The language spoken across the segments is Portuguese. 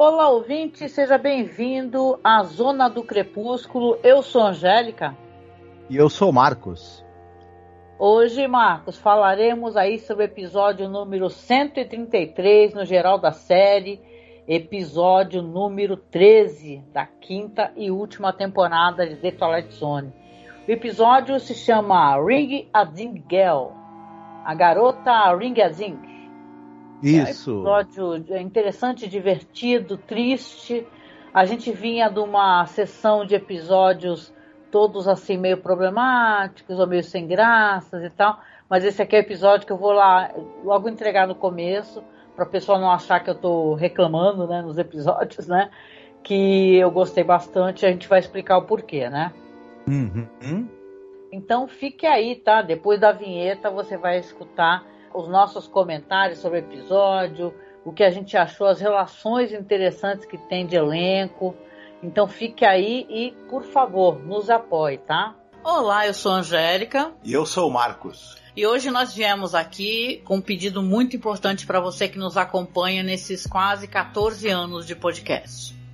Olá, ouvinte, seja bem-vindo à Zona do Crepúsculo. Eu sou Angélica. E eu sou Marcos. Hoje, Marcos, falaremos aí sobre o episódio número 133 no geral da série, episódio número 13 da quinta e última temporada de The Twilight Zone. O episódio se chama Ring a Ding Girl, a garota Ring a Ding. Isso. É um episódio interessante, divertido, triste. A gente vinha de uma sessão de episódios todos assim meio problemáticos ou meio sem graças e tal. Mas esse aqui é o episódio que eu vou lá logo entregar no começo para a pessoa não achar que eu estou reclamando, né, nos episódios, né? Que eu gostei bastante. A gente vai explicar o porquê, né? Uhum. Então fique aí, tá? Depois da vinheta você vai escutar os nossos comentários sobre o episódio, o que a gente achou, as relações interessantes que tem de elenco. Então fique aí e, por favor, nos apoie, tá? Olá, eu sou a Angélica. E eu sou o Marcos. E hoje nós viemos aqui com um pedido muito importante para você que nos acompanha nesses quase 14 anos de podcast.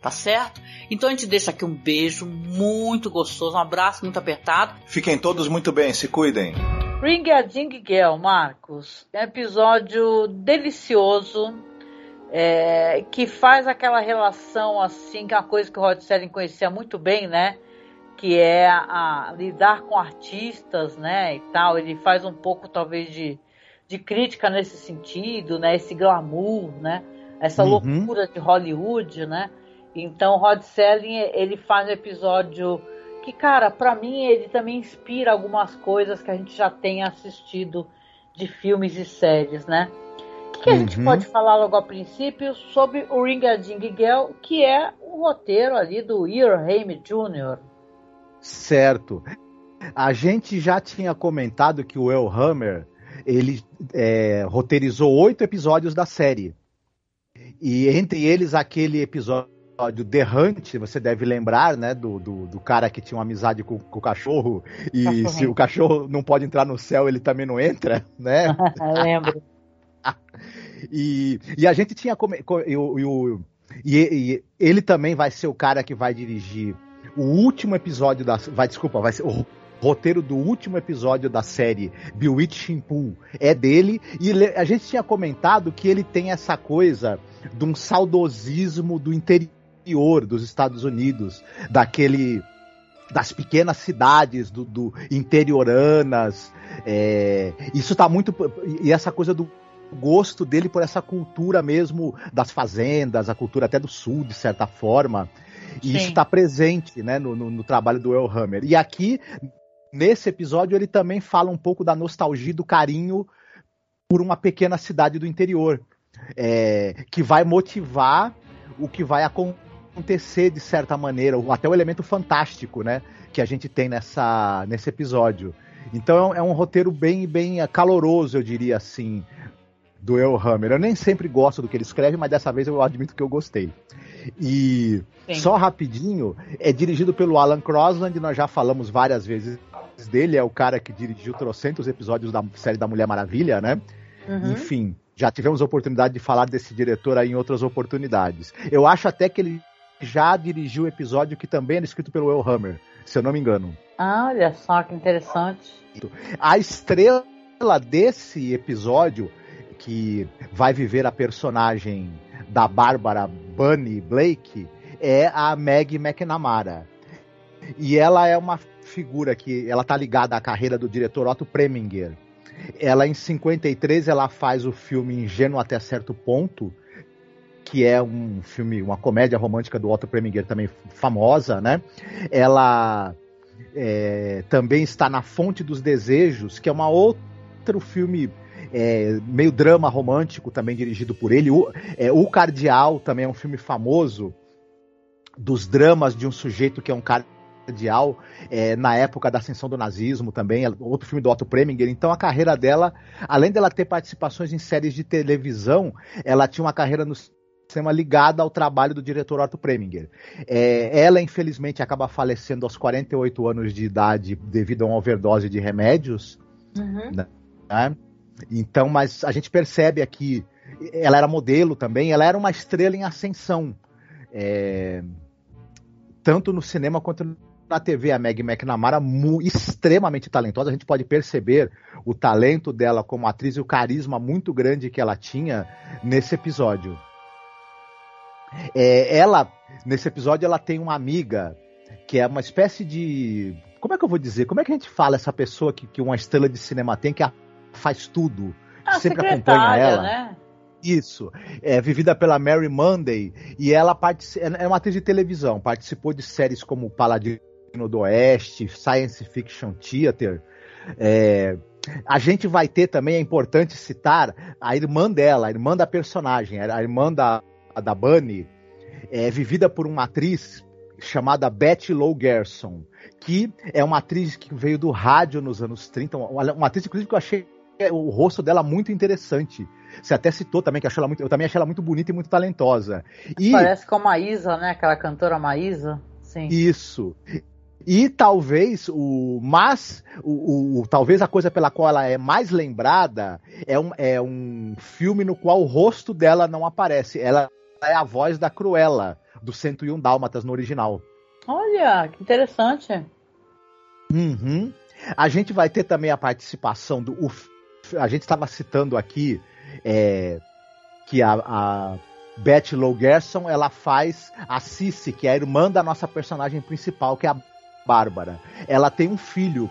tá certo? Então a gente deixa aqui um beijo muito gostoso, um abraço muito apertado. Fiquem todos muito bem, se cuidem. Ring a Ding Girl, Marcos. É um episódio delicioso, é, que faz aquela relação assim, que é uma coisa que o Rod Serling conhecia muito bem, né? Que é a, a, lidar com artistas, né? E tal. Ele faz um pouco, talvez, de, de crítica nesse sentido, né? Esse glamour, né? Essa uhum. loucura de Hollywood, né? Então, Rod Serling, ele faz um episódio que, cara, para mim ele também inspira algumas coisas que a gente já tem assistido de filmes e séries, né? O que, que a gente uhum. pode falar logo a princípio sobre o Ring a Ding Girl, que é o roteiro ali do Earl Haim Jr. Certo. A gente já tinha comentado que o El Hammer ele é, roteirizou oito episódios da série. E entre eles aquele episódio episódio The Hunt, você deve lembrar, né, do, do, do cara que tinha uma amizade com, com o cachorro, e se o cachorro não pode entrar no céu, ele também não entra, né? Lembro. e, e a gente tinha. E, e, e, ele também vai ser o cara que vai dirigir o último episódio da. Vai, desculpa, vai ser o roteiro do último episódio da série Bewitching Pool é dele e a gente tinha comentado que ele tem essa coisa de um saudosismo do interior interior dos Estados Unidos, daquele das pequenas cidades do, do interioranas. É, isso está muito. E essa coisa do gosto dele por essa cultura mesmo das fazendas, a cultura até do sul, de certa forma. E Sim. isso está presente né, no, no, no, trabalho do Elhammer. E aqui, nesse episódio, ele também fala um pouco da nostalgia, do carinho por uma pequena cidade do interior, é, que vai motivar o que vai acontecer de certa maneira, até o elemento fantástico, né, que a gente tem nessa, nesse episódio. Então é um roteiro bem, bem caloroso, eu diria assim, do Elhammer. Eu nem sempre gosto do que ele escreve, mas dessa vez eu admito que eu gostei. E Sim. só rapidinho, é dirigido pelo Alan Crosland, nós já falamos várias vezes dele, é o cara que dirigiu trocentos episódios da série da Mulher Maravilha, né? Uhum. Enfim, já tivemos a oportunidade de falar desse diretor aí em outras oportunidades. Eu acho até que ele já dirigiu o episódio que também era escrito pelo Elhammer, se eu não me engano. Ah, olha só que interessante. A estrela desse episódio que vai viver a personagem da Bárbara Bunny Blake é a Meg McNamara. E ela é uma figura que ela tá ligada à carreira do diretor Otto Preminger. Ela em 53 ela faz o filme Ingênuo até certo ponto, que é um filme, uma comédia romântica do Otto Preminger também famosa, né? Ela é, também está na Fonte dos Desejos, que é uma outro filme é, meio drama romântico também dirigido por ele. O, é, o Cardeal também é um filme famoso dos dramas de um sujeito que é um cardeal é, na época da ascensão do nazismo também, outro filme do Otto Preminger. Então a carreira dela, além dela ter participações em séries de televisão, ela tinha uma carreira no cinema ligada ao trabalho do diretor Otto Preminger. É, ela, infelizmente, acaba falecendo aos 48 anos de idade devido a uma overdose de remédios. Uhum. Né? Então, mas a gente percebe aqui, ela era modelo também, ela era uma estrela em ascensão. É, tanto no cinema quanto na TV, a Meg McNamara, extremamente talentosa. A gente pode perceber o talento dela como atriz e o carisma muito grande que ela tinha nesse episódio. É, ela, nesse episódio, ela tem uma amiga que é uma espécie de. Como é que eu vou dizer? Como é que a gente fala essa pessoa que, que uma estrela de cinema tem, que é faz tudo, a sempre acompanha ela. Né? Isso. É vivida pela Mary Monday e ela é uma atriz de televisão, participou de séries como Paladino do Oeste, Science Fiction Theater. É, a gente vai ter também, é importante citar, a irmã dela, a irmã da personagem, a irmã da, da Bunny, é vivida por uma atriz chamada Betty Lou Gerson, que é uma atriz que veio do rádio nos anos 30, uma, uma atriz, inclusive, que eu achei o rosto dela muito interessante. Você até citou também que achou ela muito, eu também achei ela muito bonita e muito talentosa. E, Parece com a Maísa, né? Aquela cantora Maísa. Sim. Isso. E talvez o mas o, o, talvez a coisa pela qual ela é mais lembrada é um, é um filme no qual o rosto dela não aparece. Ela é a voz da Cruella do 101 Dálmatas no original. Olha, que interessante. Uhum. A gente vai ter também a participação do o a gente estava citando aqui é, que a, a Beth Low Gerson ela faz a Cici, que é a irmã da nossa personagem principal, que é a Bárbara. Ela tem um filho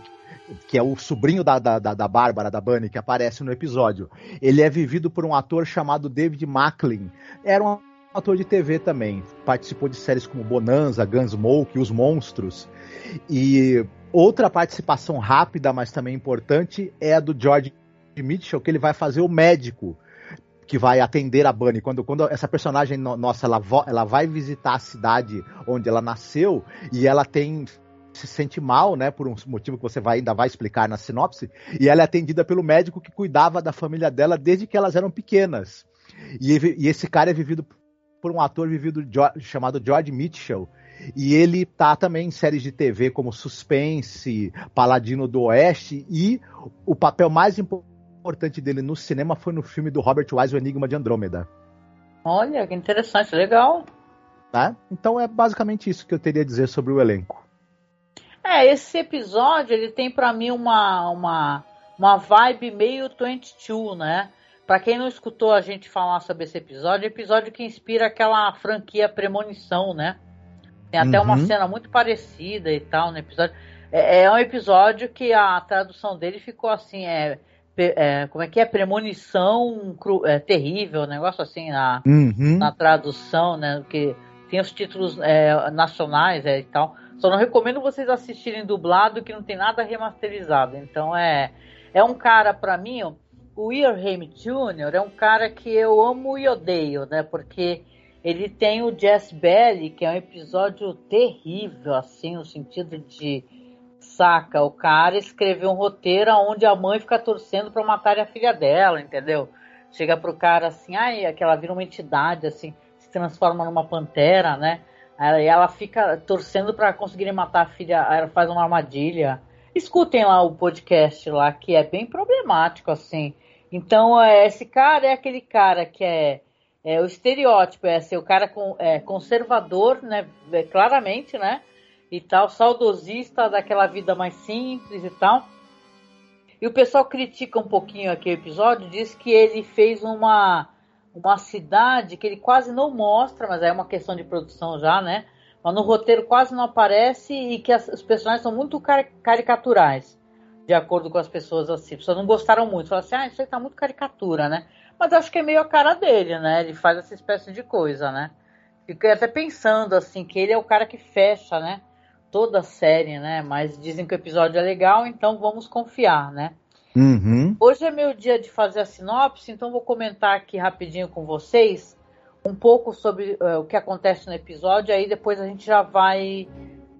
que é o sobrinho da, da, da, Bárbara, da Bunny, que aparece no episódio. Ele é vivido por um ator chamado David Macklin. Era um ator de TV também. Participou de séries como Bonanza, Gunsmoke, Os Monstros. E outra participação rápida, mas também importante, é a do George Mitchell que ele vai fazer o médico que vai atender a Bunny. Quando, quando essa personagem nossa ela, ela vai visitar a cidade onde ela nasceu e ela tem se sente mal, né, por um motivo que você vai, ainda vai explicar na sinopse, e ela é atendida pelo médico que cuidava da família dela desde que elas eram pequenas. E, e esse cara é vivido por um ator vivido chamado George Mitchell, e ele tá também em séries de TV como Suspense, Paladino do Oeste e o papel mais importante dele no cinema foi no filme do Robert Wise, O Enigma de Andrômeda. Olha, que interessante, legal. Tá? Então é basicamente isso que eu teria a dizer sobre o elenco. É, esse episódio ele tem para mim uma, uma, uma vibe meio 22, né? Para quem não escutou a gente falar sobre esse episódio, é episódio que inspira aquela franquia Premonição, né? Tem até uhum. uma cena muito parecida e tal no episódio. É, é, um episódio que a tradução dele ficou assim, é é, como é que é? Premonição cru, é, terrível, negócio assim na, Uhum. na tradução, né? Que tem os títulos é, nacionais é, e tal. Só não recomendo vocês assistirem dublado, que não tem nada remasterizado. Então é, é um cara, para mim, o Earham Jr. é um cara que eu amo e odeio, né? Porque ele tem o Jess Belly, que é um episódio terrível, assim, no sentido de saca, o cara escreveu um roteiro onde a mãe fica torcendo para matar a filha dela, entendeu? Chega pro cara assim, ai, aquela vira uma entidade, assim, se transforma numa pantera, né? Aí ela fica torcendo para conseguirem matar a filha, ela faz uma armadilha. Escutem lá o podcast lá, que é bem problemático, assim. Então, esse cara é aquele cara que é, é o estereótipo, é ser o cara com, é, conservador, né? É, claramente, né? e tal, saudosista daquela vida mais simples e tal. E o pessoal critica um pouquinho aqui o episódio, diz que ele fez uma, uma cidade que ele quase não mostra, mas é uma questão de produção já, né? Mas no roteiro quase não aparece e que as, os personagens são muito car caricaturais, de acordo com as pessoas assim. As pessoas não gostaram muito, falaram assim, ah, isso aí tá muito caricatura, né? Mas acho que é meio a cara dele, né? Ele faz essa espécie de coisa, né? Fiquei até pensando, assim, que ele é o cara que fecha, né? toda a série, né? Mas dizem que o episódio é legal, então vamos confiar, né? Uhum. Hoje é meu dia de fazer a sinopse, então vou comentar aqui rapidinho com vocês um pouco sobre uh, o que acontece no episódio, aí depois a gente já vai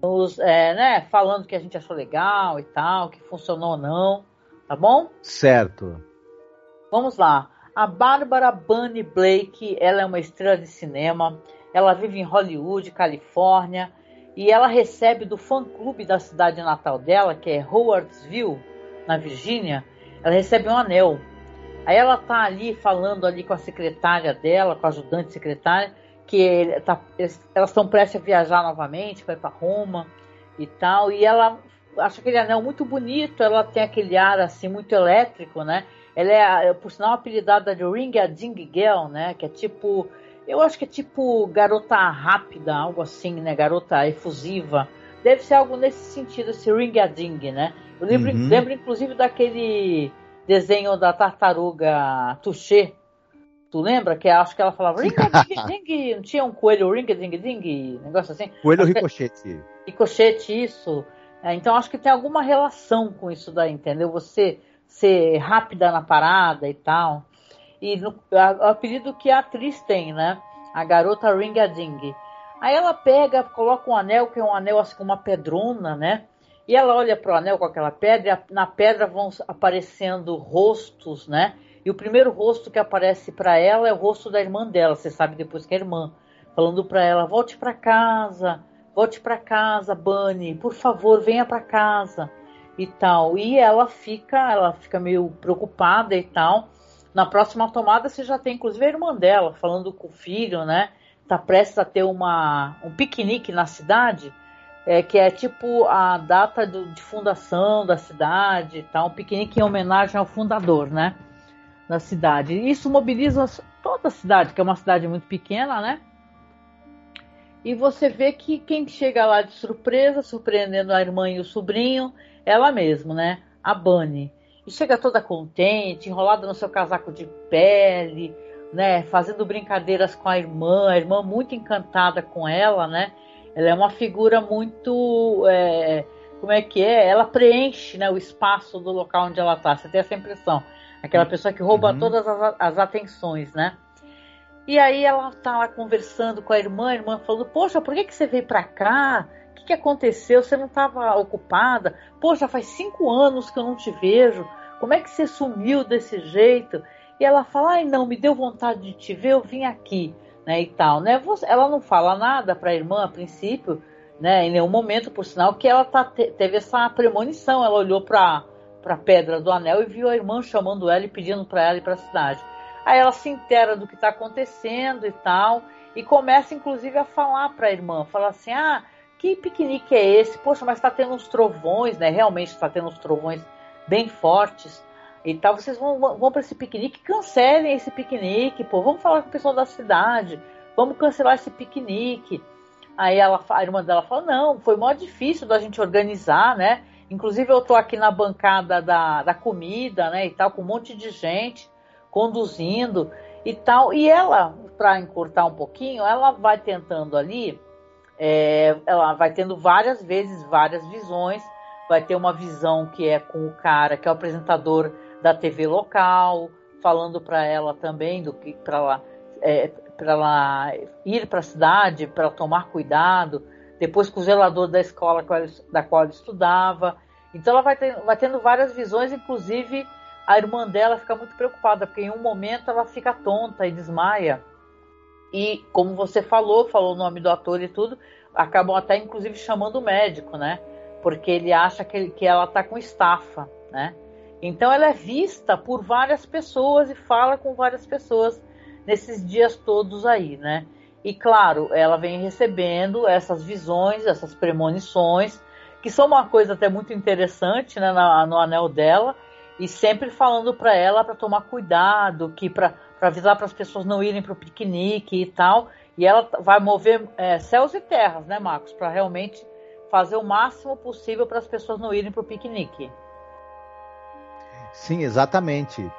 nos, é, né, falando que a gente achou legal e tal, que funcionou ou não, tá bom? Certo. Vamos lá. A Bárbara Bunny Blake, ela é uma estrela de cinema, ela vive em Hollywood, Califórnia, e ela recebe do fã-clube da cidade natal dela, que é Howardsville, na Virgínia, ela recebe um anel. Aí ela tá ali falando ali com a secretária dela, com a ajudante secretária, que tá, elas estão prestes a viajar novamente, vai para Roma e tal, e ela acha aquele anel muito bonito, ela tem aquele ar assim muito elétrico, né? Ela é, por sinal, apelidada de Ring a Ding Girl, né? Que é tipo eu acho que é tipo garota rápida, algo assim, né? Garota efusiva. Deve ser algo nesse sentido, esse ring-a-ding, né? Eu lembro, uhum. lembro, inclusive, daquele desenho da tartaruga Touché. Tu lembra? Que acho que ela falava ring-a-ding-ding. Não tinha um coelho ring-a-ding-ding? Negócio assim. Coelho ricochete. Ricochete, isso. É, então acho que tem alguma relação com isso daí, entendeu? Você ser rápida na parada e tal. E no, a, o apelido que a atriz tem, né? A garota Ringading. Aí ela pega, coloca um anel, que é um anel assim com uma pedrona, né? E ela olha para o anel com aquela pedra, e na pedra vão aparecendo rostos, né? E o primeiro rosto que aparece para ela é o rosto da irmã dela, você sabe depois que é irmã, falando para ela: "Volte para casa, volte para casa, Bunny, por favor, venha para casa" e tal. E ela fica, ela fica meio preocupada e tal. Na próxima tomada você já tem inclusive a irmã dela falando com o filho, né? Tá prestes a ter uma, um piquenique na cidade, é, que é tipo a data do, de fundação da cidade, tá? um piquenique em homenagem ao fundador, né? Da cidade. Isso mobiliza toda a cidade, que é uma cidade muito pequena, né? E você vê que quem chega lá de surpresa, surpreendendo a irmã e o sobrinho, ela mesma, né? A Bunny e chega toda contente, enrolada no seu casaco de pele, né, fazendo brincadeiras com a irmã, a irmã muito encantada com ela, né? Ela é uma figura muito, é, como é que é? Ela preenche, né, o espaço do local onde ela está. Você tem essa impressão? Aquela uhum. pessoa que rouba uhum. todas as, as, atenções, né? E aí ela tá lá conversando com a irmã, a irmã falando: Poxa, por que, que você veio para cá? O que, que aconteceu? Você não estava ocupada? Poxa, faz cinco anos que eu não te vejo. Como é que você sumiu desse jeito? E ela fala, ai não, me deu vontade de te ver, eu vim aqui, né, e tal, né? Ela não fala nada para a irmã a princípio, né, em nenhum momento, por sinal que ela tá, teve essa premonição, ela olhou para para a pedra do anel e viu a irmã chamando ela e pedindo para ela ir para a cidade. Aí ela se intera do que está acontecendo e tal, e começa inclusive a falar para a irmã, fala assim, ah, que piquenique é esse? Poxa, mas está tendo uns trovões, né? Realmente está tendo uns trovões bem fortes e tal, vocês vão, vão para esse piquenique, cancelem esse piquenique, pô, vamos falar com o pessoal da cidade, vamos cancelar esse piquenique. Aí ela, a irmã dela fala, não, foi mó difícil da gente organizar, né? Inclusive eu tô aqui na bancada da, da comida, né, e tal, com um monte de gente conduzindo e tal. E ela, para encurtar um pouquinho, ela vai tentando ali, é, ela vai tendo várias vezes várias visões. Vai ter uma visão que é com o cara que é o apresentador da TV local, falando para ela também do que para ela é, ela ir para a cidade, para tomar cuidado. Depois com o zelador da escola da qual ela estudava. Então ela vai, ter, vai tendo várias visões, inclusive a irmã dela fica muito preocupada, porque em um momento ela fica tonta e desmaia. E como você falou, falou o nome do ator e tudo, acabam até inclusive chamando o médico, né? Porque ele acha que, que ela tá com estafa, né? Então ela é vista por várias pessoas e fala com várias pessoas nesses dias todos aí, né? E claro, ela vem recebendo essas visões, essas premonições, que são uma coisa até muito interessante, né, no anel dela, e sempre falando para ela para tomar cuidado, que para avisar para as pessoas não irem para o piquenique e tal. E ela vai mover é, céus e terras, né, Marcos, para realmente fazer o máximo possível para as pessoas não irem para o piquenique. Sim, exatamente.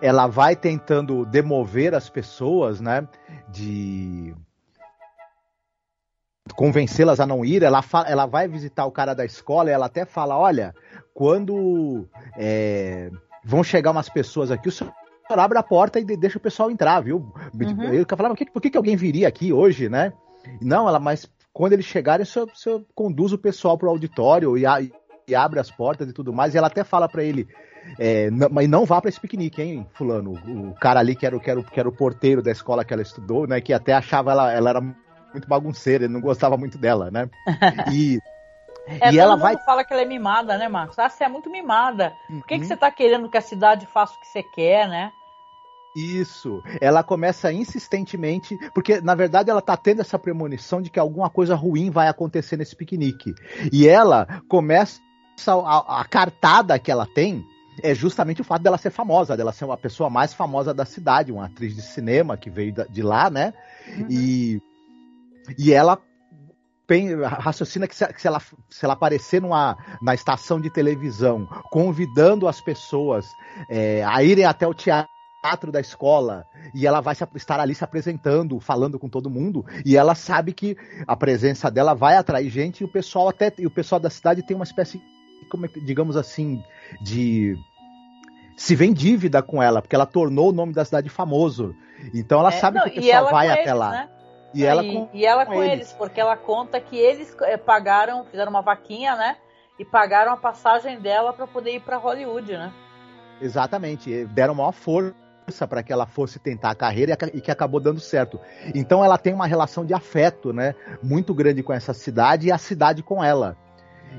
Ela vai tentando demover as pessoas, né, de convencê-las a não ir. Ela, ela vai visitar o cara da escola e ela até fala: olha, quando é, vão chegar umas pessoas aqui, o senhor abre a porta e deixa o pessoal entrar, viu? Uhum. Eu falava, por que, por que alguém viria aqui hoje, né? Não, ela, mas quando eles chegarem, o senhor, o senhor conduz o pessoal para o auditório e, a, e, abre as portas e tudo mais. E ela até fala para ele, é, não, mas não vá para esse piquenique, hein, fulano? O, o, cara ali que era, que, era, que era o porteiro da escola que ela estudou, né? Que até achava ela, ela era muito bagunceira, ele não gostava muito dela, né? E é, e ela vai. fala que ela é mimada, né, Marcos? Ah, você é muito mimada. Por que, que uhum. você tá querendo que a cidade faça o que você quer, né? Isso. Ela começa insistentemente, porque na verdade ela tá tendo essa premonição de que alguma coisa ruim vai acontecer nesse piquenique. E ela começa a, a cartada que ela tem é justamente o fato dela ser famosa, dela ser uma pessoa mais famosa da cidade, uma atriz de cinema que veio de lá, né? Uhum. E, e ela raciocina que se, que se, ela, se ela aparecer numa, na estação de televisão convidando as pessoas é, a irem até o teatro da escola e ela vai se, estar ali se apresentando, falando com todo mundo e ela sabe que a presença dela vai atrair gente e o pessoal até e o pessoal da cidade tem uma espécie como digamos assim de se vê em dívida com ela porque ela tornou o nome da cidade famoso então ela é, sabe não, que o pessoal vai até lá né? E ela, com, e ela com, com eles. eles. porque ela conta que eles eh, pagaram, fizeram uma vaquinha, né? E pagaram a passagem dela para poder ir para Hollywood, né? Exatamente, deram maior força para que ela fosse tentar a carreira e que acabou dando certo. Então ela tem uma relação de afeto, né, muito grande com essa cidade e a cidade com ela.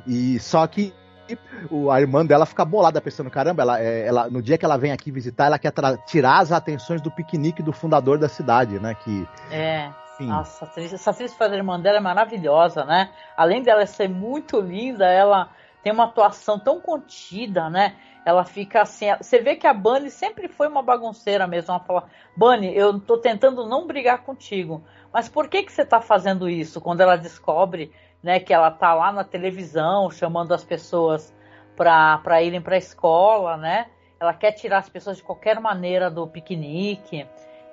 E só que a irmã dela fica bolada pensando, caramba, ela, é, ela, no dia que ela vem aqui visitar, ela quer tirar as atenções do piquenique do fundador da cidade, né? Que é. Sim. Nossa, atriz, essa atriz que faz a irmã dela é maravilhosa, né? Além dela ser muito linda, ela tem uma atuação tão contida, né? Ela fica assim. Você vê que a Bunny sempre foi uma bagunceira mesmo. Ela fala: Bunny, eu tô tentando não brigar contigo, mas por que que você tá fazendo isso? Quando ela descobre, né, que ela tá lá na televisão chamando as pessoas para irem para a escola, né? Ela quer tirar as pessoas de qualquer maneira do piquenique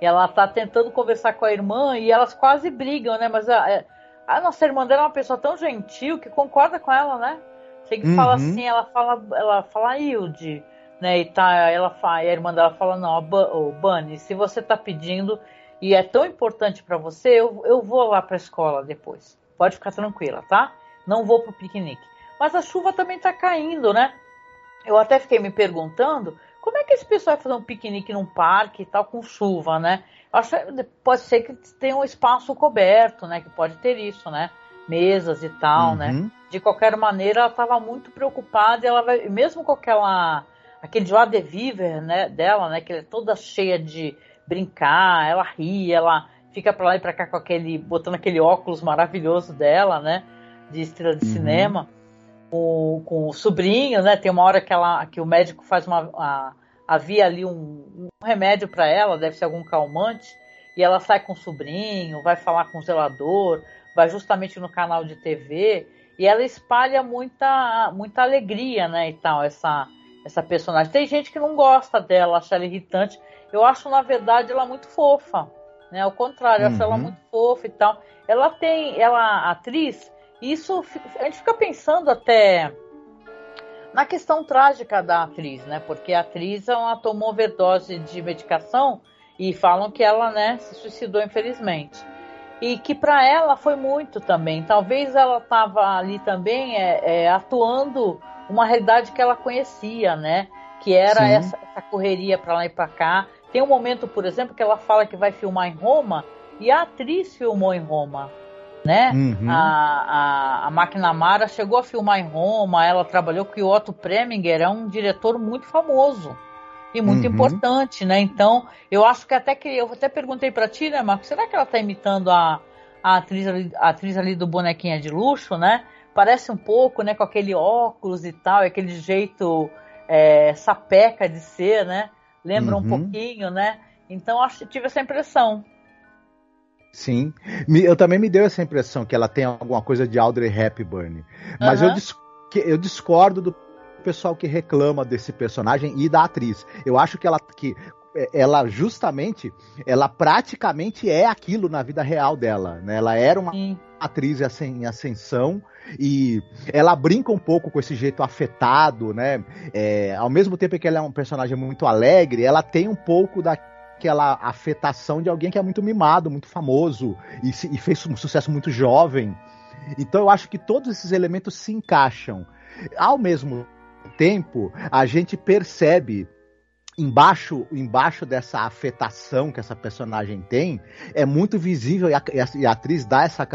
ela tá tentando conversar com a irmã e elas quase brigam, né? Mas a, é, a nossa irmã dela é uma pessoa tão gentil que concorda com ela, né? Chega que uhum. fala assim, ela fala, ela fala Hilde, né? E tá, ela fala, e a irmã dela fala, não, oh, Bunny, se você tá pedindo e é tão importante para você, eu, eu vou lá pra escola depois. Pode ficar tranquila, tá? Não vou pro piquenique. Mas a chuva também tá caindo, né? Eu até fiquei me perguntando como é que esse pessoal vai fazer um piquenique num parque e tal com chuva, né? Acho pode ser que tenha um espaço coberto, né? Que pode ter isso, né? Mesas e tal, né? uhum. né? De qualquer maneira, ela estava muito preocupada e ela vai, mesmo com aquela aquele joie de vivre, né, dela, né, que ela é toda cheia de brincar, ela ri, ela fica para lá e para cá com aquele botando aquele óculos maravilhoso dela, né, de estrela de uhum. cinema com, com o sobrinho, né? Tem uma hora que, ela, que o médico faz uma. A, havia ali um, um remédio para ela, deve ser algum calmante, e ela sai com o sobrinho, vai falar com o zelador, vai justamente no canal de TV, E ela espalha muita, muita alegria, né, e tal, essa, essa personagem. Tem gente que não gosta dela, acha ela irritante. Eu acho, na verdade, ela muito fofa. Né? Ao contrário, eu acho ela uhum. muito fofa e tal. Ela tem, ela, atriz, isso a gente fica pensando até na questão trágica da atriz, né? Porque a atriz ela tomou overdose de medicação e falam que ela, né, se suicidou infelizmente. E que para ela foi muito também. Talvez ela estava ali também é, é, atuando uma realidade que ela conhecia, né? Que era essa, essa, correria para lá e para cá. Tem um momento, por exemplo, que ela fala que vai filmar em Roma e a atriz filmou em Roma né? Uhum. A, a, a McNamara chegou a filmar em Roma, ela trabalhou com o Otto Preminger, é um diretor muito famoso e muito uhum. importante, né? Então, eu acho que até que eu até perguntei para ti, né, Marco, será que ela tá imitando a, a atriz, a atriz ali do bonequinha de luxo, né? Parece um pouco, né, com aquele óculos e tal, aquele jeito é, sapeca de ser, né? Lembra uhum. um pouquinho, né? Então, acho, tive essa impressão. Sim. Eu também me deu essa impressão que ela tem alguma coisa de Audrey Hepburn. Mas uhum. eu, dis eu discordo do pessoal que reclama desse personagem e da atriz. Eu acho que ela que ela justamente, ela praticamente é aquilo na vida real dela, né? Ela era uma Sim. atriz em ascensão e ela brinca um pouco com esse jeito afetado, né? É, ao mesmo tempo que ela é um personagem muito alegre, ela tem um pouco da aquela afetação de alguém que é muito mimado, muito famoso e, se, e fez um sucesso muito jovem. Então eu acho que todos esses elementos se encaixam. Ao mesmo tempo, a gente percebe embaixo, embaixo dessa afetação que essa personagem tem, é muito visível e a, e a atriz dá essa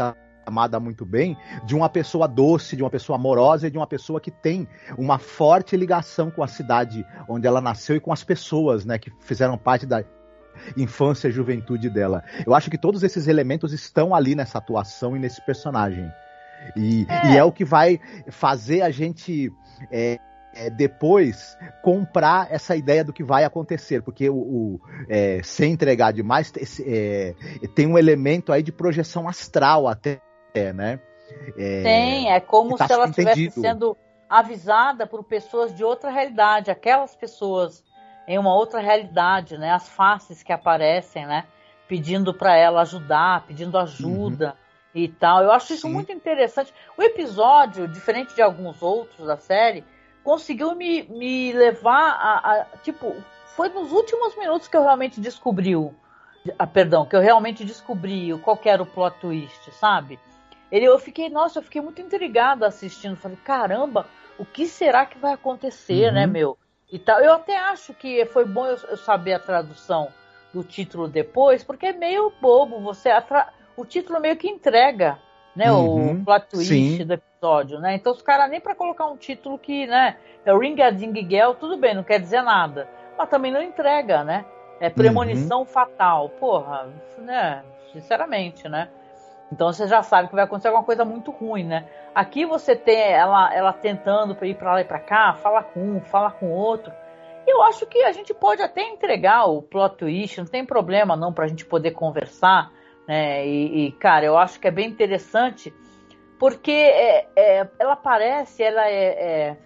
camada muito bem de uma pessoa doce, de uma pessoa amorosa e de uma pessoa que tem uma forte ligação com a cidade onde ela nasceu e com as pessoas, né, que fizeram parte da, infância e juventude dela. Eu acho que todos esses elementos estão ali nessa atuação e nesse personagem. E é, e é o que vai fazer a gente. É, é, depois comprar essa ideia do que vai acontecer, porque o, o é, sem entregar demais é, tem um elemento aí de projeção astral até, né? É, tem, é como tá se ela estivesse sendo avisada por pessoas de outra realidade, aquelas pessoas em uma outra realidade, né? As faces que aparecem, né? Pedindo para ela ajudar, pedindo ajuda uhum. e tal. Eu acho isso Sim. muito interessante. O episódio, diferente de alguns outros da série, conseguiu me, me levar a, a tipo, foi nos últimos minutos que eu realmente descobri o, ah, perdão, que eu realmente descobri qual era o plot twist, sabe? Ele, eu fiquei, nossa, eu fiquei muito intrigada assistindo. Falei, caramba, o que será que vai acontecer, né, uhum. né, meu? e tal. Eu até acho que foi bom eu, eu saber a tradução do título depois, porque é meio bobo. Você o título meio que entrega, né, uhum, o plot twist sim. do episódio, né? Então os caras nem para colocar um título que, né, é o Ring a Ding Gel, tudo bem, não quer dizer nada, mas também não entrega, né? É premonição uhum. fatal, porra, né? Sinceramente, né? Então você já sabe que vai acontecer alguma coisa muito ruim, né? Aqui você tem ela, ela tentando ir para lá e para cá, fala com um, fala com outro. Eu acho que a gente pode até entregar o plot twist, não tem problema não para a gente poder conversar, né? E, e, cara, eu acho que é bem interessante porque é, é, ela parece, ela é, é,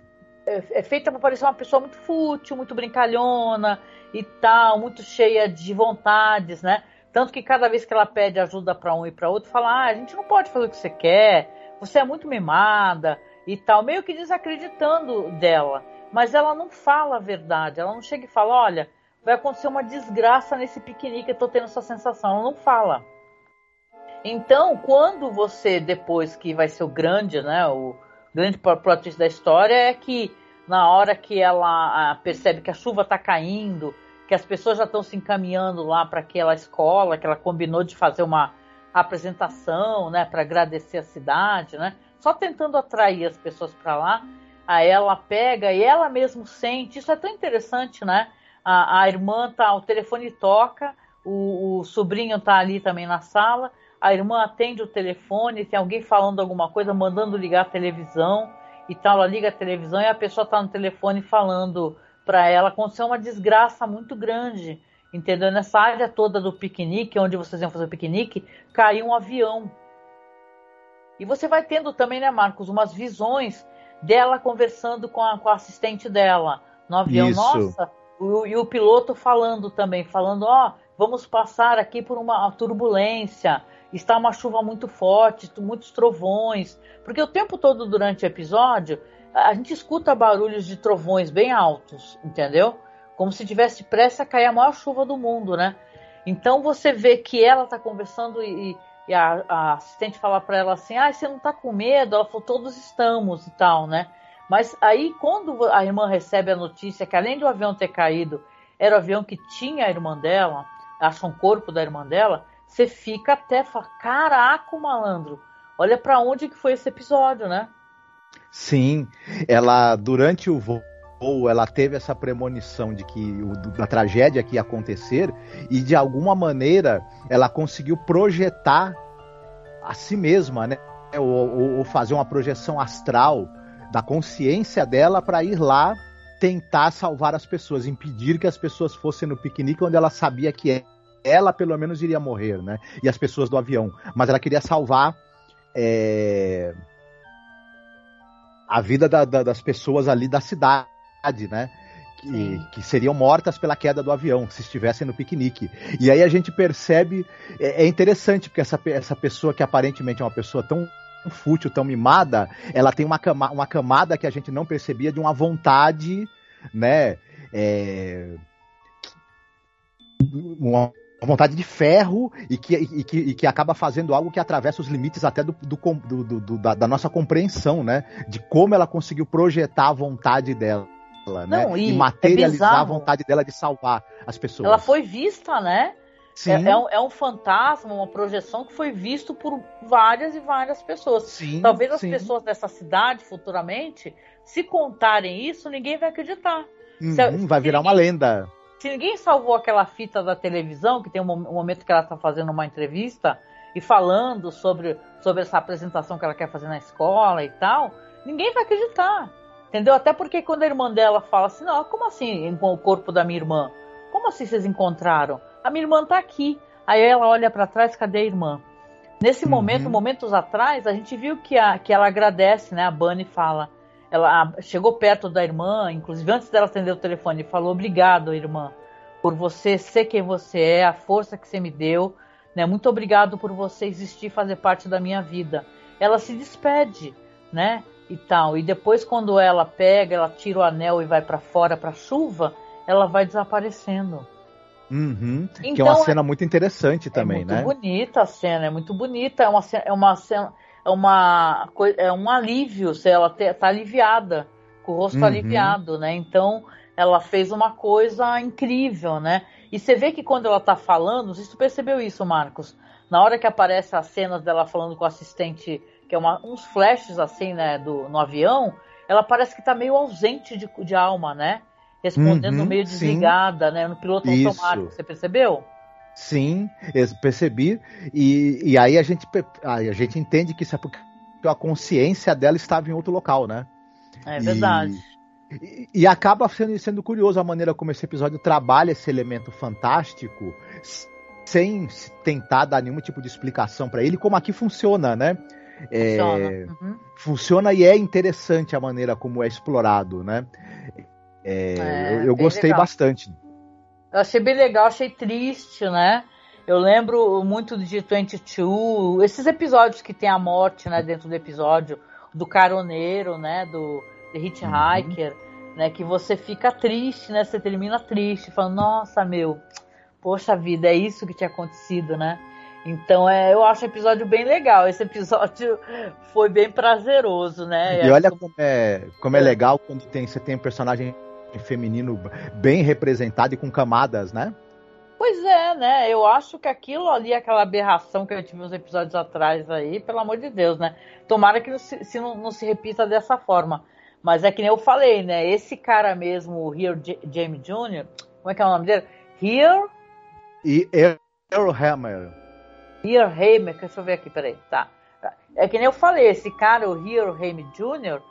é, é feita para parecer uma pessoa muito fútil, muito brincalhona e tal, muito cheia de vontades, né? Tanto que cada vez que ela pede ajuda para um e para outro, fala: ah, a gente não pode fazer o que você quer, você é muito mimada e tal, meio que desacreditando dela. Mas ela não fala a verdade, ela não chega e fala: olha, vai acontecer uma desgraça nesse piquenique, eu tô tendo essa sensação. Ela não fala. Então, quando você, depois que vai ser o grande, né, o grande plot da história, é que na hora que ela ah, percebe que a chuva está caindo que as pessoas já estão se encaminhando lá para aquela escola, que ela combinou de fazer uma apresentação, né, para agradecer a cidade, né? Só tentando atrair as pessoas para lá. Aí ela pega e ela mesmo sente. Isso é tão interessante, né? A, a irmã tá, o telefone toca, o, o sobrinho tá ali também na sala. A irmã atende o telefone, tem alguém falando alguma coisa, mandando ligar a televisão e tal. Ela liga a televisão e a pessoa tá no telefone falando para ela aconteceu uma desgraça muito grande, entendeu? Nessa área toda do piquenique, onde vocês iam fazer o piquenique, caiu um avião. E você vai tendo também, né, Marcos, umas visões dela conversando com a, com a assistente dela no avião. Isso. Nossa, o, e o piloto falando também, falando, ó, oh, vamos passar aqui por uma turbulência, está uma chuva muito forte, muitos trovões. Porque o tempo todo durante o episódio, a gente escuta barulhos de trovões bem altos, entendeu? Como se tivesse pressa a cair a maior chuva do mundo, né? Então você vê que ela está conversando e, e a, a, assistente fala para ela assim: ah, você não está com medo? Ela falou: todos estamos e tal, né? Mas aí, quando a irmã recebe a notícia que além do avião ter caído, era o avião que tinha a irmã dela, acha um corpo da irmã dela, você fica até fala, caraca, malandro, olha para onde que foi esse episódio, né? Sim, ela durante o voo ela teve essa premonição de que da tragédia que ia acontecer e de alguma maneira ela conseguiu projetar a si mesma, né? Ou, ou, ou fazer uma projeção astral da consciência dela para ir lá tentar salvar as pessoas, impedir que as pessoas fossem no piquenique onde ela sabia que ela pelo menos iria morrer, né? E as pessoas do avião, mas ela queria salvar é... a vida da, da, das pessoas ali da cidade, né? Que, que, seriam mortas pela queda do avião, se estivessem no piquenique. E aí a gente percebe, é, é interessante, porque essa, essa pessoa que aparentemente é uma pessoa tão fútil, tão mimada, ela tem uma, cama, uma camada que a gente não percebia de uma vontade, né? É, uma vontade de ferro e que, e, que, e que acaba fazendo algo que atravessa os limites até do, do, do, do da, da, nossa compreensão, né? De como ela conseguiu projetar a vontade dela. Né? Não, e, e materializar é a vontade dela de salvar as pessoas. Ela foi vista, né? É, é, um, é, um, fantasma, uma projeção que foi visto por várias e várias pessoas. Sim, Talvez as sim. pessoas dessa cidade, futuramente, se contarem isso, ninguém vai acreditar. Uhum, se, vai virar ninguém, uma lenda. Se ninguém salvou aquela fita da televisão, que tem um, momento que ela está fazendo uma entrevista e falando sobre, sobre essa apresentação que ela quer fazer na escola e tal, ninguém vai acreditar. Entendeu? Até porque quando a irmã dela fala assim, não, como assim com o corpo da minha irmã? Como assim vocês encontraram? A minha irmã tá aqui. Aí ela olha para trás, cadê a irmã? Nesse uhum. momento, momentos atrás, a gente viu que, a, que ela agradece, né? A Bunny fala. Ela chegou perto da irmã, inclusive antes dela atender o telefone, e falou: Obrigado, irmã, por você ser quem você é, a força que você me deu. Né? Muito obrigado por você existir, fazer parte da minha vida. Ela se despede, né? E tal. E depois, quando ela pega, ela tira o anel e vai para fora para chuva, ela vai desaparecendo. Uhum, então, que é uma então, cena muito interessante também, é muito né? Muito bonita a cena, é muito bonita. É uma, é uma cena, é uma é um alívio, se ela tá aliviada, com o rosto uhum. aliviado, né? Então ela fez uma coisa incrível, né? E você vê que quando ela tá falando, não sei se tu percebeu isso, Marcos, na hora que aparece as cenas dela falando com o assistente, que é uma, uns flashes assim, né, do, no avião, ela parece que tá meio ausente de, de alma, né? respondendo uhum, meio desligada, sim. né? No piloto Isso. automático, você percebeu? Sim, percebi. E, e aí a gente, a gente entende que isso é porque a consciência dela estava em outro local, né? É verdade. E, e, acaba sendo, sendo curioso a maneira como esse episódio trabalha esse elemento fantástico sem tentar dar nenhum tipo de explicação para ele, como aqui funciona, né? É, funciona. É, uhum. funciona e é interessante a maneira como é explorado, né? É, é, eu, eu gostei legal. bastante. Eu achei bem legal, achei triste, né? Eu lembro muito de 22, esses episódios que tem a morte, né, dentro do episódio, do caroneiro, né, do The Hitchhiker, uhum. né, que você fica triste, né, você termina triste, falando, nossa, meu, poxa vida, é isso que tinha acontecido, né? Então, é, eu acho o episódio bem legal. Esse episódio foi bem prazeroso, né? E olha como é, como é legal quando tem, você tem um personagem feminino bem representado e com camadas, né? Pois é, né? Eu acho que aquilo ali, aquela aberração que eu tive uns episódios atrás aí, pelo amor de Deus, né? Tomara que não se, se não, não, se repita dessa forma. Mas é que nem eu falei, né? Esse cara mesmo, o Here James Jr., como é que é o nome dele? Here. E Earl Hammer. Here Hammer, deixa eu ver aqui, peraí. Tá. É que nem eu falei, esse cara, o Here Hammer Jr.,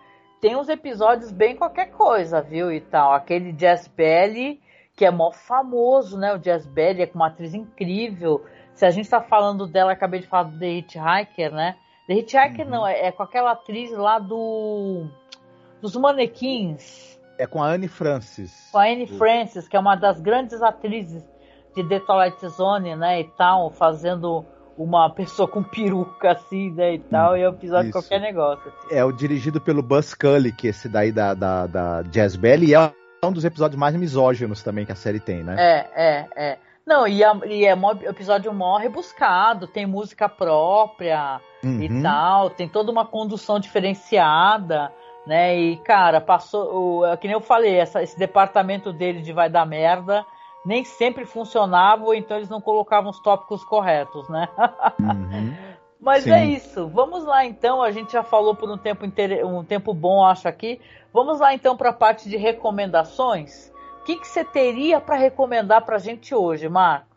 tem uns episódios bem qualquer coisa, viu? E tal. Aquele Jazz Belly, que é mó famoso, né? O Jazz Belly é com uma atriz incrível. Se a gente tá falando dela, acabei de falar do The Hitchhiker, né? The Hitchhiker uhum. não, é, é, com aquela atriz lá do dos manequins. É com a Anne Francis. Com a Anne Francis, que é uma das grandes atrizes de The Twilight Zone, né, e tal, fazendo uma pessoa com peruca assim, né, e tal, e é um episódio de qualquer negócio. Assim. É o dirigido pelo Buzz que esse daí da, da, da Jazz Bell, e é um dos episódios mais misóginos também que a série tem, né? É, é, é. Não, e, a, e é um episódio mó rebuscado, tem música própria uhum. e tal, tem toda uma condução diferenciada, né? E, cara, passou. O, é que nem eu falei, essa, esse departamento dele de vai dar merda nem sempre funcionava, ou então eles não colocavam os tópicos corretos, né? Uhum. Mas Sim. é isso. Vamos lá então. A gente já falou por um tempo, um tempo bom, acho aqui. Vamos lá então para a parte de recomendações. O que, que você teria para recomendar para a gente hoje, Marcos?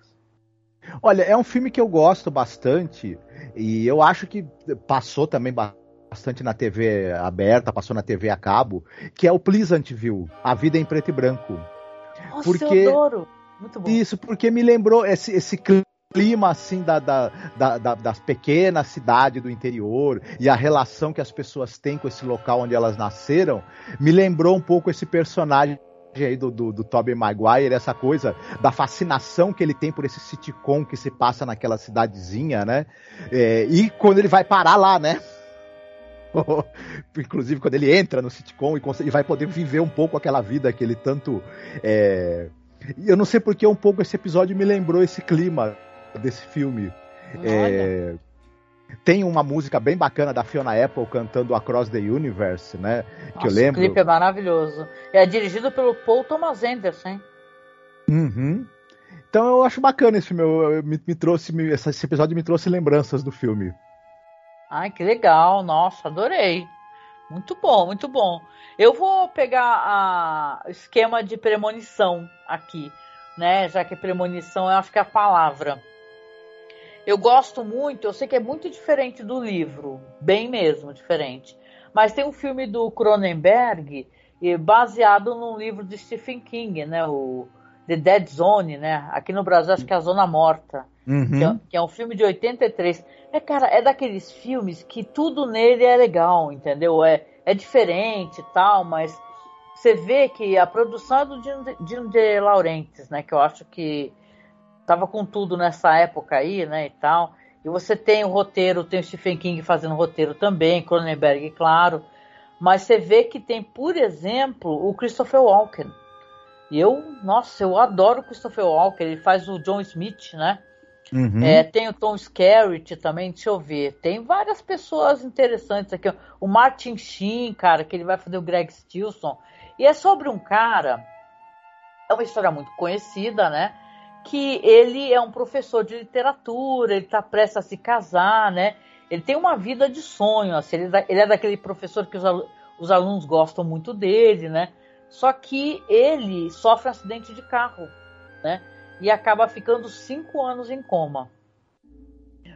Olha, é um filme que eu gosto bastante e eu acho que passou também bastante na TV aberta, passou na TV a cabo, que é o Pleasantville, A Vida em Preto e Branco. Nossa, porque... eu adoro. Muito bom. Isso, porque me lembrou esse, esse clima assim da, da, da, da, das pequenas cidades do interior e a relação que as pessoas têm com esse local onde elas nasceram, me lembrou um pouco esse personagem aí do, do, do Tobey Maguire, essa coisa da fascinação que ele tem por esse sitcom que se passa naquela cidadezinha, né? É, e quando ele vai parar lá, né? Inclusive quando ele entra no sitcom e, e, vai poder viver um pouco aquela vida que ele tanto é, e eu não sei porque um pouco esse episódio me lembrou esse clima desse filme. É, tem uma música bem bacana da Fiona Apple cantando Across the Universe, né? Nossa, que eu lembro. O clipe é maravilhoso. É dirigido pelo Paul Thomas Anderson. Uhum. Então eu acho bacana esse filme. Eu, eu, me, me, trouxe, me, esse episódio me trouxe lembranças do filme. Ai, que legal. Nossa, adorei. Muito bom, muito bom. Eu vou pegar o esquema de premonição aqui, né? Já que premonição eu acho que é a palavra. Eu gosto muito, eu sei que é muito diferente do livro, bem mesmo diferente. Mas tem um filme do Cronenberg baseado num livro de Stephen King, né? O The Dead Zone, né? Aqui no Brasil acho que é a Zona Morta. Uhum. Que, é, que, é, um filme de 83. É, cara, é daqueles filmes que tudo nele é legal, entendeu? É, é diferente e tal, mas você vê que a produção é do Dino de Laurentiis, né? Que eu acho que tava com tudo nessa época aí, né? E tal. E você tem o roteiro, tem o Stephen King fazendo roteiro também, Cronenberg, claro. Mas você vê que tem, por exemplo, o Christopher Walken. E eu, nossa, eu adoro o Christopher Walken. Ele faz o John Smith, né? Uhum. É, tem o Tom Skerritt também, deixa eu ver. Tem várias pessoas interessantes aqui. O Martin Sheen, cara, que ele vai fazer o Greg Stilson. E é sobre um cara, é uma história muito conhecida, né? Que ele é um professor de literatura, ele tá prestes a se casar, né? Ele tem uma vida de sonho, assim, ele, é, é daquele professor que os, os alunos gostam muito dele, né? Só que ele sofre um acidente de carro, né? E acaba ficando cinco anos em coma.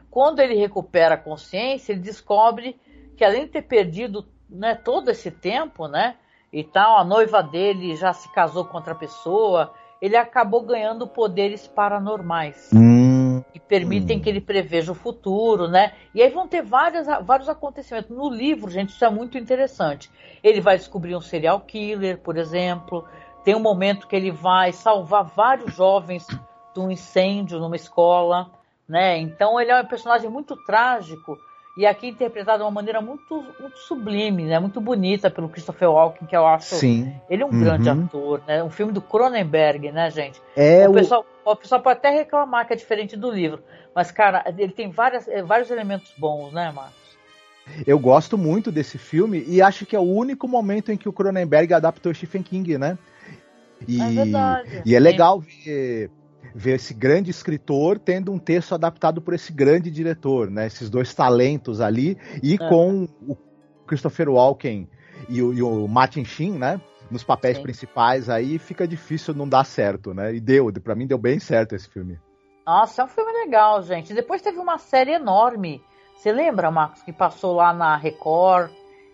Quando ele recupera a consciência, ele descobre que além de ter perdido né, todo esse tempo, né, e tal, a noiva dele já se casou com outra pessoa, ele acabou ganhando poderes paranormais. Hum. Que permitem hum. que ele preveja o futuro, né? E aí vão ter várias, vários acontecimentos. No livro, gente, isso é muito interessante. Ele vai descobrir um serial killer, por exemplo. Tem um momento que ele vai salvar vários jovens de um incêndio numa escola, né? Então ele é um personagem muito trágico e aqui interpretado de uma maneira muito, muito sublime, né? Muito bonita pelo Christopher Walken, que eu acho. Sim. Ele é um uhum. grande ator, né? Um filme do Cronenberg, né, gente? É o, o... Pessoal, o pessoal pode até reclamar que é diferente do livro, mas cara, ele tem várias, eh, vários elementos bons, né, Marcos? Eu gosto muito desse filme e acho que é o único momento em que o Cronenberg adaptou Stephen King, né? E é, verdade. e é legal ver, ver esse grande escritor tendo um texto adaptado por esse grande diretor, né? Esses dois talentos ali e é. com o Christopher Walken e o, e o Martin Sheen, né? Nos papéis Sim. principais aí fica difícil não dar certo, né? E deu, para mim deu bem certo esse filme. Nossa, é um filme legal, gente. Depois teve uma série enorme. Você lembra, Marcos, que passou lá na Record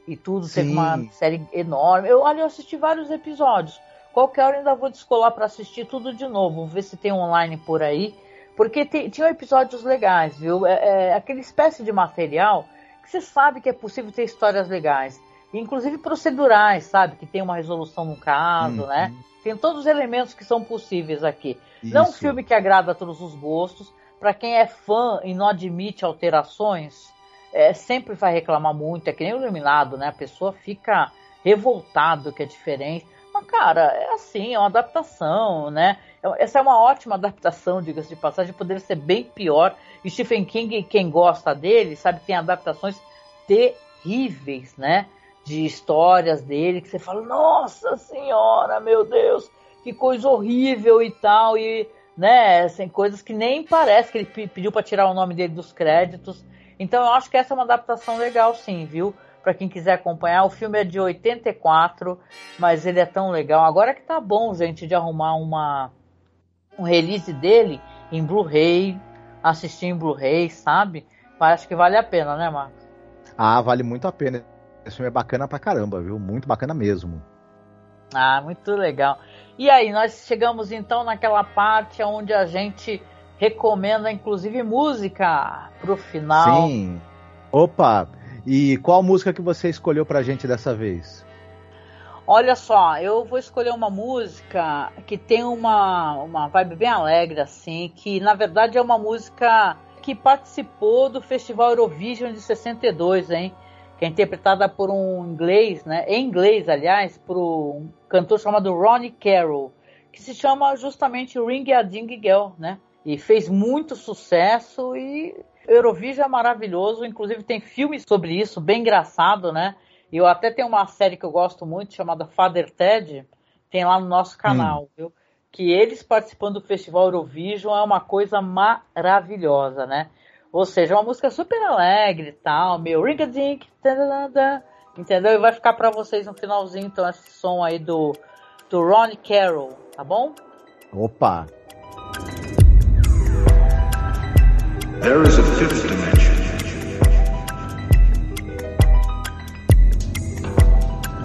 e tudo? Sim. Teve uma série enorme. Eu, olha, eu assisti vários episódios. Qualquer hora ainda vou descolar para assistir tudo de novo, ver se tem online por aí. Porque tinham episódios legais, viu? É, é aquele espécie de material que que você sabe que é possível ter histórias legais. Inclusive procedurais, sabe? Que tem uma resolução no caso, uhum. né? Tem todos os elementos que são possíveis aqui. Isso. Não um filme que agrada a todos os gostos. Para quem é fã e não admite alterações, é, sempre vai reclamar muito. É que nem o Iluminado, né? A pessoa fica revoltado que é diferente. Mas, cara, é assim, é uma adaptação, né? Essa é uma ótima adaptação, diga-se de passagem, poderia ser bem pior. E Stephen King, quem gosta dele, sabe, tem adaptações terríveis, né? De histórias dele que você fala, nossa senhora, meu Deus, que coisa horrível e tal. E, né, assim, coisas que nem parece que ele pediu para tirar o nome dele dos créditos. Então eu acho que essa é uma adaptação legal, sim, viu? Para quem quiser acompanhar, o filme é de 84, mas ele é tão legal. Agora que tá bom, gente, de arrumar uma um release dele em Blu-ray, assistir em Blu-ray, sabe? Acho que vale a pena, né, Marcos? Ah, vale muito a pena. Esse filme é bacana pra caramba, viu? Muito bacana mesmo. Ah, muito legal. E aí, nós chegamos então naquela parte onde a gente recomenda, inclusive, música pro final. Sim. Opa! E qual música que você escolheu pra gente dessa vez? Olha só, eu vou escolher uma música que tem uma, uma vibe bem alegre, assim, que na verdade é uma música que participou do Festival Eurovision de 62, hein? Que é interpretada por um inglês, né? Em inglês, aliás, por um cantor chamado Ronnie Carroll, que se chama justamente Ring a Ding Girl, né? E fez muito sucesso e Eurovision é maravilhoso, inclusive tem filmes sobre isso, bem engraçado, né? Eu até tenho uma série que eu gosto muito chamada Father Ted, tem lá no nosso canal, hum. viu? Que eles participando do Festival Eurovision é uma coisa maravilhosa, né? Ou seja, uma música super alegre e tal, meio ring a dink, entendeu? E vai ficar para vocês no finalzinho, então, esse som aí do, do Ronnie Carroll, tá bom? Opa! There is a fifth dimension.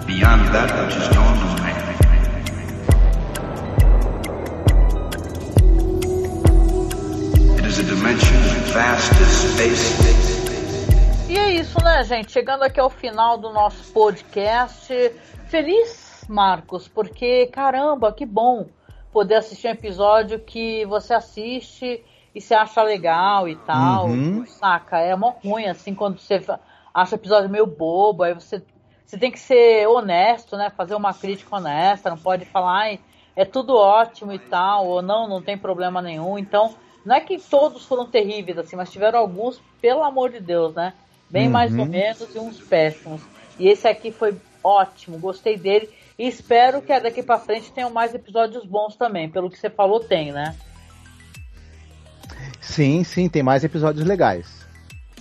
beyond that which is known to man. It is a dimension vast as space. E é isso, né, gente? Chegando aqui ao final do nosso podcast. Feliz, Marcos, porque caramba, que bom poder assistir um episódio que você assiste e se acha legal e tal. Uhum. Saca? É mó ruim, assim, quando você acha o episódio meio bobo, aí você você tem que ser honesto, né? Fazer uma crítica honesta, não pode falar, é tudo ótimo e tal, ou não, não tem problema nenhum. Então, não é que todos foram terríveis, assim, mas tiveram alguns, pelo amor de Deus, né? Bem uhum. mais ou menos e uns péssimos. E esse aqui foi ótimo, gostei dele. E espero que daqui para frente tenham mais episódios bons também. Pelo que você falou, tem, né? Sim, sim, tem mais episódios legais.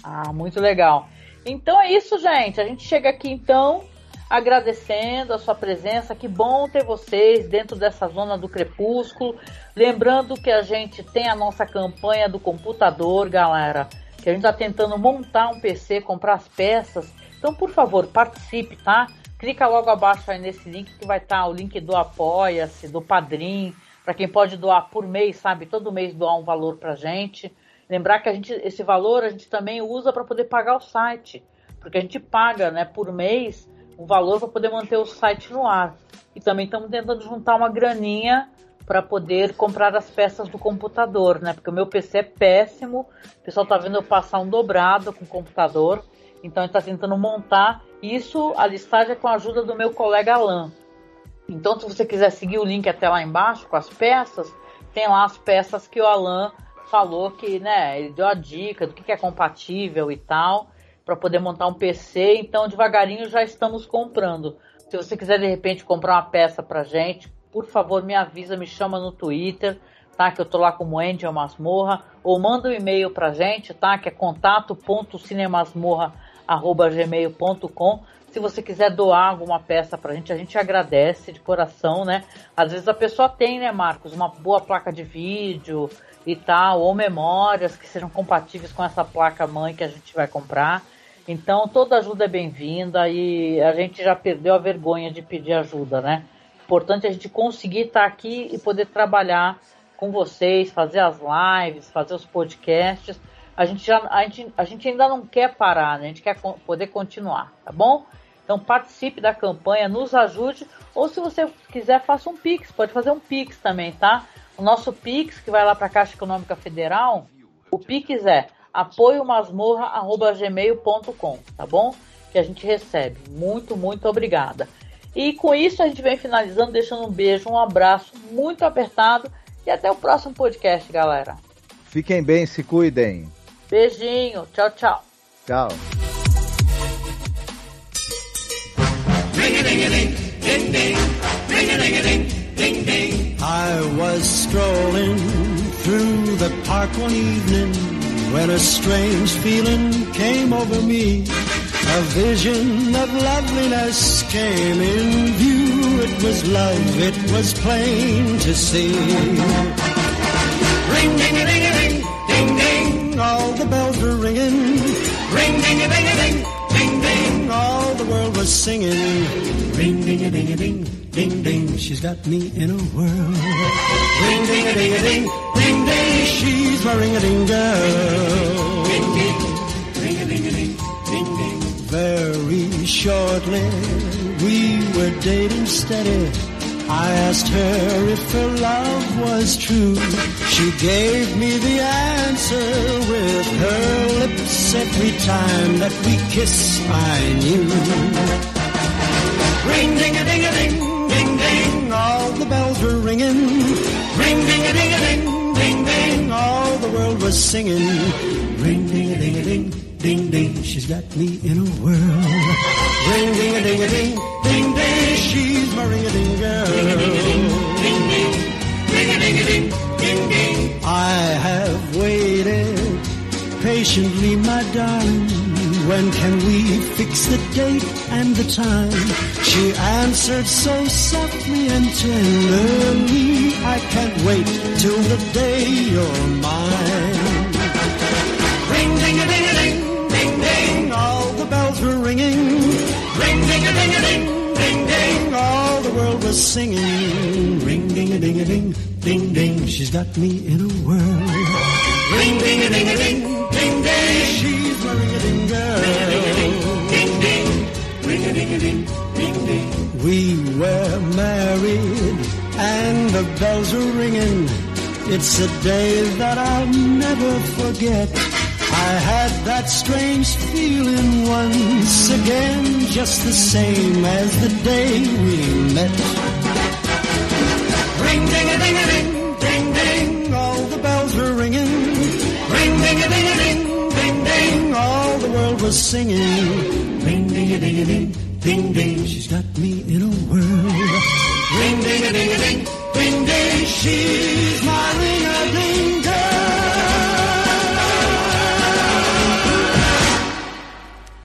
Ah, muito legal. Então é isso, gente. A gente chega aqui então agradecendo a sua presença. Que bom ter vocês dentro dessa zona do crepúsculo. Lembrando que a gente tem a nossa campanha do computador, galera. Que a gente está tentando montar um PC, comprar as peças. Então, por favor, participe, tá? Clica logo abaixo aí nesse link que vai estar tá o link do Apoia-se, do Padrim, para quem pode doar por mês, sabe? Todo mês doar um valor pra gente. Lembrar que a gente, esse valor a gente também usa para poder pagar o site, porque a gente paga né, por mês um valor para poder manter o site no ar. E também estamos tentando juntar uma graninha para poder comprar as peças do computador, né? Porque o meu PC é péssimo, o pessoal está vendo eu passar um dobrado com o computador, então está tentando montar isso, a listagem é com a ajuda do meu colega Alan. Então, se você quiser seguir o link até lá embaixo com as peças, tem lá as peças que o Alan falou que, né, ele deu a dica do que, é compatível e tal, para poder montar um PC, então devagarinho já estamos comprando. Se você quiser de repente comprar uma peça pra gente, por favor me avisa, me chama no Twitter, tá? Que eu tô lá como Angel Masmorra, ou manda um e-mail pra gente, tá? Que é contato.cinemasmorra.gmail.com se você quiser doar alguma peça pra gente, a gente agradece de coração, né? Às vezes a pessoa tem, né, Marcos, uma boa placa de vídeo, e tal, ou memórias que sejam compatíveis com essa placa mãe que a gente vai comprar. Então toda ajuda é bem-vinda e a gente já perdeu a vergonha de pedir ajuda, né? Importante a gente conseguir estar aqui e poder trabalhar com vocês, fazer as lives, fazer os podcasts, a gente, já, a, gente, a gente ainda não quer parar, né? A gente quer poder continuar, tá bom? Então participe da campanha, nos ajude, ou se você quiser, faça um Pix, pode fazer um Pix também, tá? O nosso Pix, que vai lá para a Caixa Econômica Federal, o Pix é apoiomasmorra.gmail.com, tá bom? Que a gente recebe. Muito, muito obrigada. E com isso a gente vem finalizando, deixando um beijo, um abraço muito apertado e até o próximo podcast, galera. Fiquem bem, se cuidem. Beijinho, tchau, tchau. Tchau. I was strolling through the park one evening when a strange feeling came over me. A vision of loveliness came in view. It was love, it was plain to see. Ding, a ding, a ding, ding, ding. She's got me in a whirl. Ring, ding, a ding, a ding, ding, ding. She's my ring a ding girl. Ding, ding, ring a ding, a ding, ding, ding. Very shortly, we were dating steady. I asked her if her love was true. She gave me the answer with her lips every time that we kissed. I knew. Ring ding a ding a ding ding ding, all the bells were ringing. Ring ding a ding a ding ding ding, all the world was singing. Ring ding a ding a ding ding ding, she's got me in a whirl. Ring ding a ding a ding ding ding, she's my ring a ding girl. Ding ding, ring a ding a ding ding ding. I have waited patiently, my darling. When can we fix the date and the time? She answered so softly and tenderly, I can't wait till the day you're mine. Ring ding a ding a ding ding ding, all the bells were ringing. Ring ding a ding a ding ding ding, all the world was singing. Ring ding a ding a ding ding ding, she's got me in a whirl. Ring ding a ding a ding were married and the bells are ringing. It's a day that I'll never forget. I had that strange feeling once again, just the same as the day we met. Ring ding a ding a ding ding ding, all the bells were ringing. Ring ding a ding a ding ding ding, all the world was singing. Ring ding a ding a ding ding ding, she's got me in a whirl. Ring ding a ding a ding ding ding, she's my